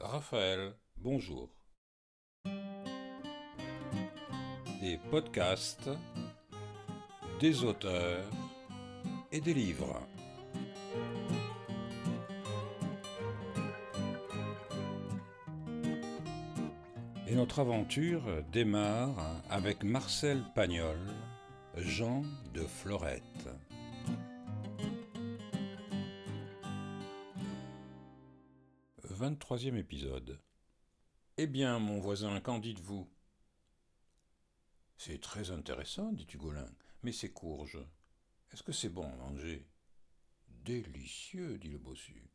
Raphaël, bonjour. Des podcasts, des auteurs et des livres. Et notre aventure démarre avec Marcel Pagnol, Jean de Florette. 23e épisode. Eh bien, mon voisin, qu'en dites-vous? C'est très intéressant, dit Hugolin, mais c'est courge. Est-ce que c'est bon à manger? Délicieux, dit le bossu,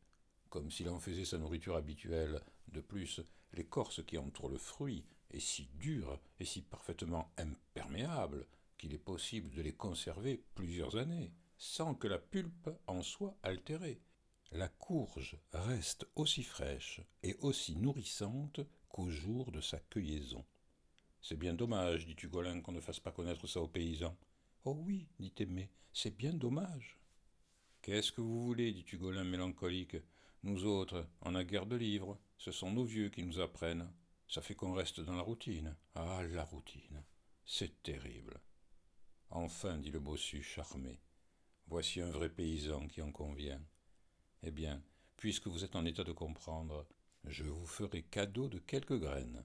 comme s'il en faisait sa nourriture habituelle. De plus, l'écorce qui entoure le fruit est si dure et si parfaitement imperméable qu'il est possible de les conserver plusieurs années, sans que la pulpe en soit altérée la courge reste aussi fraîche et aussi nourrissante qu'au jour de sa cueillison. C'est bien dommage, dit Hugolin, qu'on ne fasse pas connaître ça aux paysans. Oh oui, dit Aimé, c'est bien dommage. Qu'est-ce que vous voulez, dit Hugolin mélancolique? Nous autres, on a guère de livres, ce sont nos vieux qui nous apprennent. Ça fait qu'on reste dans la routine. Ah, la routine. C'est terrible. Enfin, dit le bossu charmé, voici un vrai paysan qui en convient. Eh bien, puisque vous êtes en état de comprendre, je vous ferai cadeau de quelques graines.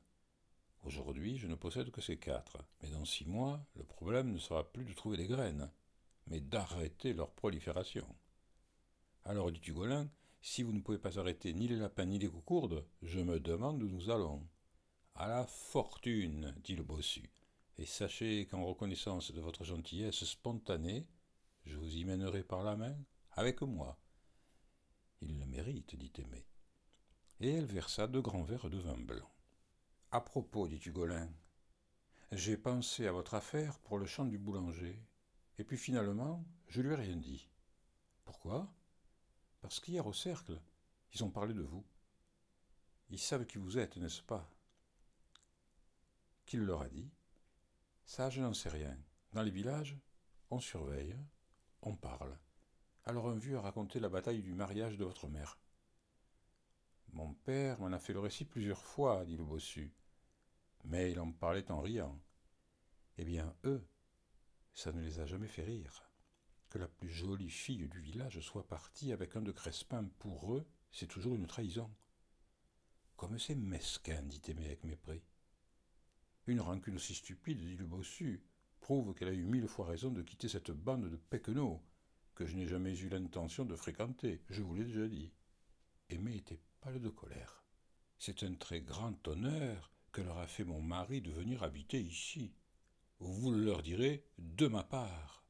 Aujourd'hui, je ne possède que ces quatre, mais dans six mois, le problème ne sera plus de trouver les graines, mais d'arrêter leur prolifération. Alors, dit Hugolin, si vous ne pouvez pas arrêter ni les lapins ni les coucourdes, je me demande où nous allons. À la fortune, dit le bossu, et sachez qu'en reconnaissance de votre gentillesse spontanée, je vous y mènerai par la main avec moi. Il le mérite, dit Aimé. Et elle versa deux grands verres de vin blanc. À propos, dit Hugolin, j'ai pensé à votre affaire pour le champ du boulanger, et puis finalement, je lui ai rien dit. Pourquoi? Parce qu'hier au cercle, ils ont parlé de vous. Ils savent qui vous êtes, n'est-ce pas? Qui leur a dit Ça, je n'en sais rien. Dans les villages, on surveille, on parle. Alors un vieux a raconté la bataille du mariage de votre mère. Mon père m'en a fait le récit plusieurs fois, dit le bossu, mais il en parlait en riant. Eh bien, eux, ça ne les a jamais fait rire. Que la plus jolie fille du village soit partie avec un de Crespin, pour eux, c'est toujours une trahison. Comme c'est mesquin, dit Aimé avec mépris. Une rancune aussi stupide, dit le bossu, prouve qu'elle a eu mille fois raison de quitter cette bande de que je n'ai jamais eu l'intention de fréquenter, je vous l'ai déjà dit. Aimé était pâle de colère. C'est un très grand honneur que leur a fait mon mari de venir habiter ici. Vous le leur direz de ma part.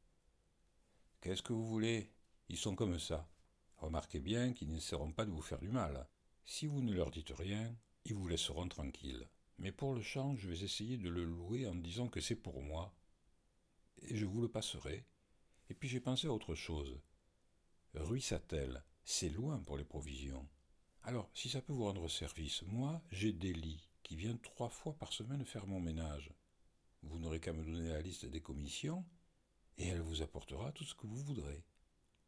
Qu'est-ce que vous voulez? Ils sont comme ça. Remarquez bien qu'ils n'essaieront pas de vous faire du mal. Si vous ne leur dites rien, ils vous laisseront tranquille. Mais pour le champ, je vais essayer de le louer en disant que c'est pour moi. Et je vous le passerai, et puis j'ai pensé à autre chose. Ruissatel, c'est loin pour les provisions. Alors, si ça peut vous rendre service, moi, j'ai Délie, qui vient trois fois par semaine faire mon ménage. Vous n'aurez qu'à me donner la liste des commissions, et elle vous apportera tout ce que vous voudrez.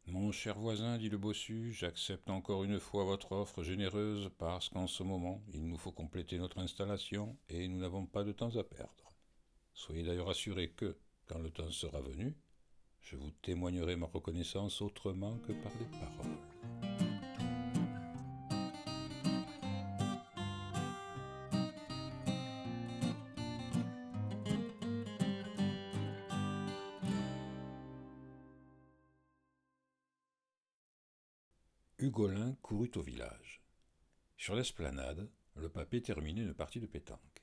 Mon cher voisin, dit le bossu, j'accepte encore une fois votre offre généreuse parce qu'en ce moment, il nous faut compléter notre installation et nous n'avons pas de temps à perdre. Soyez d'ailleurs assuré que, quand le temps sera venu, je vous témoignerai ma reconnaissance autrement que par des paroles. Hugolin courut au village. Sur l'esplanade, le papé terminait une partie de pétanque.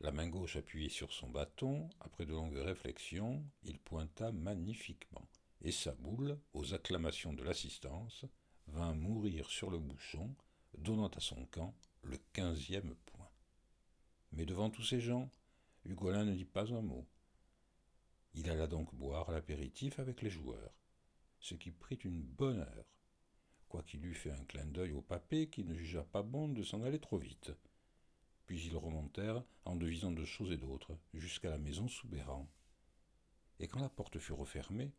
La main gauche appuyée sur son bâton, après de longues réflexions, il pointa magnifiquement, et sa boule, aux acclamations de l'assistance, vint mourir sur le bouchon, donnant à son camp le quinzième point. Mais devant tous ces gens, Hugolin ne dit pas un mot. Il alla donc boire l'apéritif avec les joueurs, ce qui prit une bonne heure, quoiqu'il eût fait un clin d'œil au papé qui ne jugea pas bon de s'en aller trop vite puis ils remontèrent en devisant de choses et d'autres jusqu'à la maison sous. Et quand la porte fut refermée,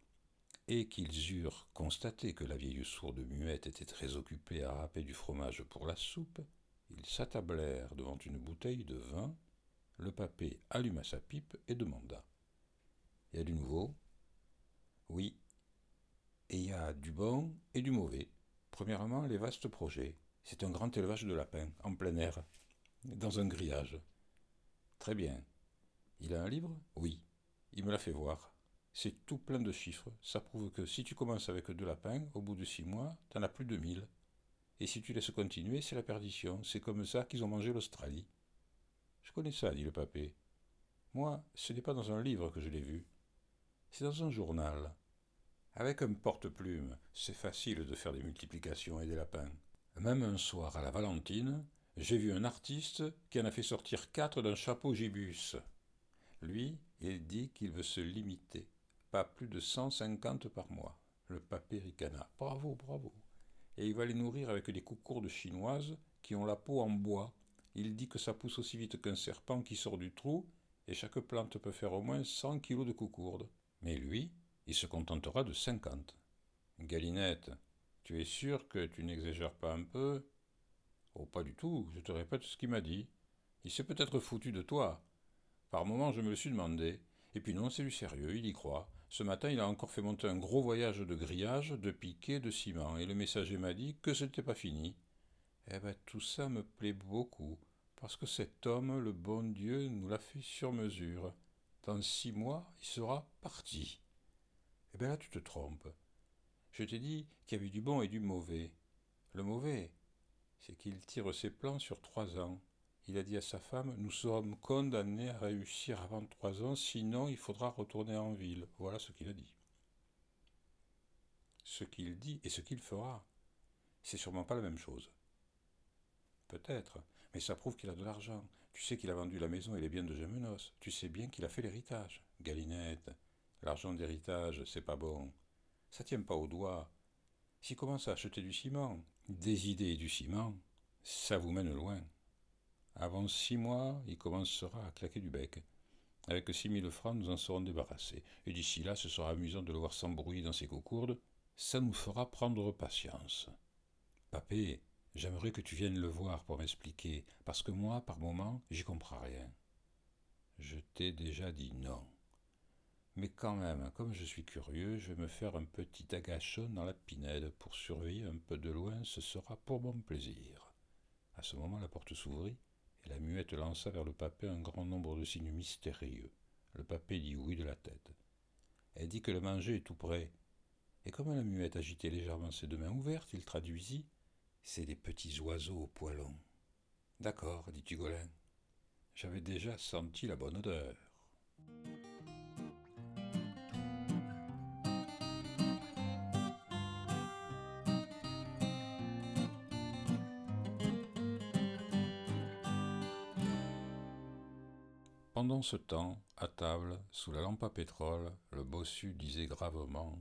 et qu'ils eurent constaté que la vieille sourde muette était très occupée à râper du fromage pour la soupe, Ils s'attablèrent devant une bouteille de vin. Le papé alluma sa pipe et demanda y a du nouveau Oui. Et il y a du bon et du mauvais. Premièrement, les vastes projets. C'est un grand élevage de lapins, en plein air, dans un grillage. Très bien. Il a un livre? Oui. Il me l'a fait voir. C'est tout plein de chiffres. Ça prouve que si tu commences avec deux lapins, au bout de six mois, t'en as plus de mille. Et si tu laisses continuer, c'est la perdition. C'est comme ça qu'ils ont mangé l'Australie. Je connais ça, dit le papé. Moi, ce n'est pas dans un livre que je l'ai vu. C'est dans un journal. Avec un porte-plume, c'est facile de faire des multiplications et des lapins. Même un soir à la Valentine, j'ai vu un artiste qui en a fait sortir quatre d'un chapeau gibus. Lui, il dit qu'il veut se limiter, pas plus de cent cinquante par mois. Le papé ricana. Bravo, bravo. Et il va les nourrir avec des coucourdes chinoises qui ont la peau en bois. Il dit que ça pousse aussi vite qu'un serpent qui sort du trou, et chaque plante peut faire au moins cent kilos de coucourdes. Mais lui, il se contentera de cinquante. Galinette, tu es sûr que tu n'exagères pas un peu? Oh, pas du tout, je te répète ce qu'il m'a dit. Il s'est peut-être foutu de toi. Par moments, je me le suis demandé. Et puis non, c'est du sérieux, il y croit. Ce matin, il a encore fait monter un gros voyage de grillage, de piquet, de ciment, et le messager m'a dit que ce n'était pas fini. Eh ben, tout ça me plaît beaucoup, parce que cet homme, le bon Dieu, nous l'a fait sur mesure. Dans six mois, il sera parti. Eh bien là, tu te trompes. Je t'ai dit qu'il y avait du bon et du mauvais. Le mauvais, c'est qu'il tire ses plans sur trois ans. Il a dit à sa femme Nous sommes condamnés à réussir avant trois ans, sinon il faudra retourner en ville. Voilà ce qu'il a dit. Ce qu'il dit et ce qu'il fera, c'est sûrement pas la même chose. Peut-être, mais ça prouve qu'il a de l'argent. Tu sais qu'il a vendu la maison et les biens de Gemenos. Tu sais bien qu'il a fait l'héritage. Galinette, l'argent d'héritage, c'est pas bon. Ça tient pas au doigt. S'il commence à acheter du ciment, des idées et du ciment, ça vous mène loin. Avant six mois, il commencera à claquer du bec. Avec six mille francs, nous en serons débarrassés. Et d'ici là, ce sera amusant de le voir s'embrouiller dans ses cocourdes. Ça nous fera prendre patience. Papé, j'aimerais que tu viennes le voir pour m'expliquer, parce que moi, par moment, j'y comprends rien. Je t'ai déjà dit non. Mais quand même, comme je suis curieux, je vais me faire un petit agachon dans la pinède pour surveiller un peu de loin, ce sera pour mon plaisir. À ce moment, la porte s'ouvrit, et la muette lança vers le papé un grand nombre de signes mystérieux. Le papé dit oui de la tête. Elle dit que le manger est tout prêt. Et comme la muette agitait légèrement ses deux mains ouvertes, il traduisit C'est des petits oiseaux au poilon. D'accord, dit Tugolin. J'avais déjà senti la bonne odeur. Pendant ce temps, à table, sous la lampe à pétrole, le bossu disait gravement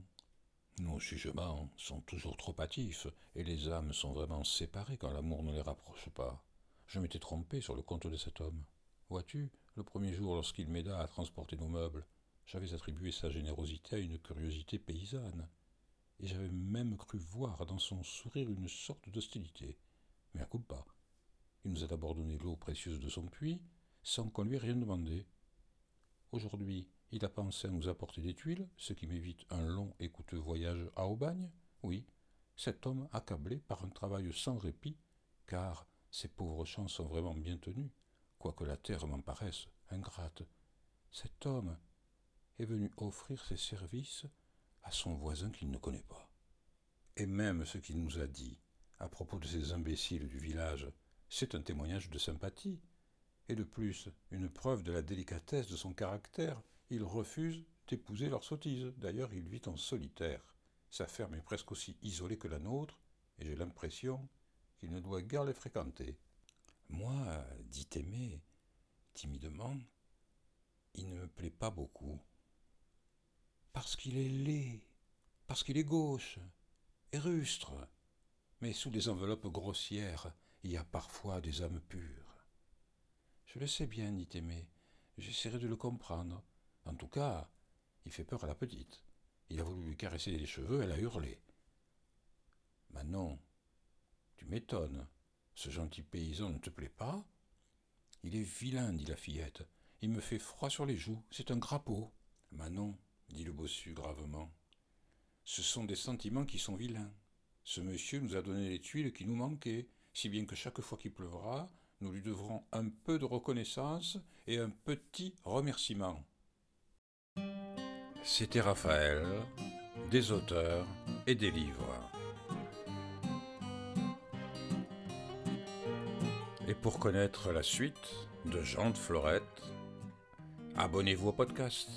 Nos jugements sont toujours trop hâtifs, et les âmes sont vraiment séparées quand l'amour ne les rapproche pas. Je m'étais trompé sur le compte de cet homme. Vois-tu, le premier jour, lorsqu'il m'aida à transporter nos meubles, j'avais attribué sa générosité à une curiosité paysanne, et j'avais même cru voir dans son sourire une sorte d'hostilité. Mais à coup pas. Il nous a d'abord donné l'eau précieuse de son puits, sans qu'on lui ait rien demandé. Aujourd'hui, il a pensé à nous apporter des tuiles, ce qui m'évite un long et coûteux voyage à Aubagne. Oui, cet homme accablé par un travail sans répit, car ces pauvres champs sont vraiment bien tenus, quoique la terre m'en paraisse ingrate. Cet homme est venu offrir ses services à son voisin qu'il ne connaît pas. Et même ce qu'il nous a dit à propos de ces imbéciles du village, c'est un témoignage de sympathie et de plus une preuve de la délicatesse de son caractère, il refuse d'épouser leur sottise. D'ailleurs, il vit en solitaire. Sa ferme est presque aussi isolée que la nôtre, et j'ai l'impression qu'il ne doit guère les fréquenter. Moi, dit Aimé, timidement, il ne me plaît pas beaucoup. Parce qu'il est laid, parce qu'il est gauche, et rustre. Mais sous des enveloppes grossières, il y a parfois des âmes pures. Je le sais bien, dit Aimé. J'essaierai de le comprendre. En tout cas, il fait peur à la petite. Il a voulu lui caresser les cheveux, elle a hurlé. Manon, tu m'étonnes. Ce gentil paysan ne te plaît pas? Il est vilain, dit la fillette. Il me fait froid sur les joues, c'est un crapaud. Manon, dit le bossu gravement. Ce sont des sentiments qui sont vilains. Ce monsieur nous a donné les tuiles qui nous manquaient, si bien que chaque fois qu'il pleuvra, nous lui devrons un peu de reconnaissance et un petit remerciement. C'était Raphaël, des auteurs et des livres. Et pour connaître la suite de Jean de Florette, abonnez-vous au podcast.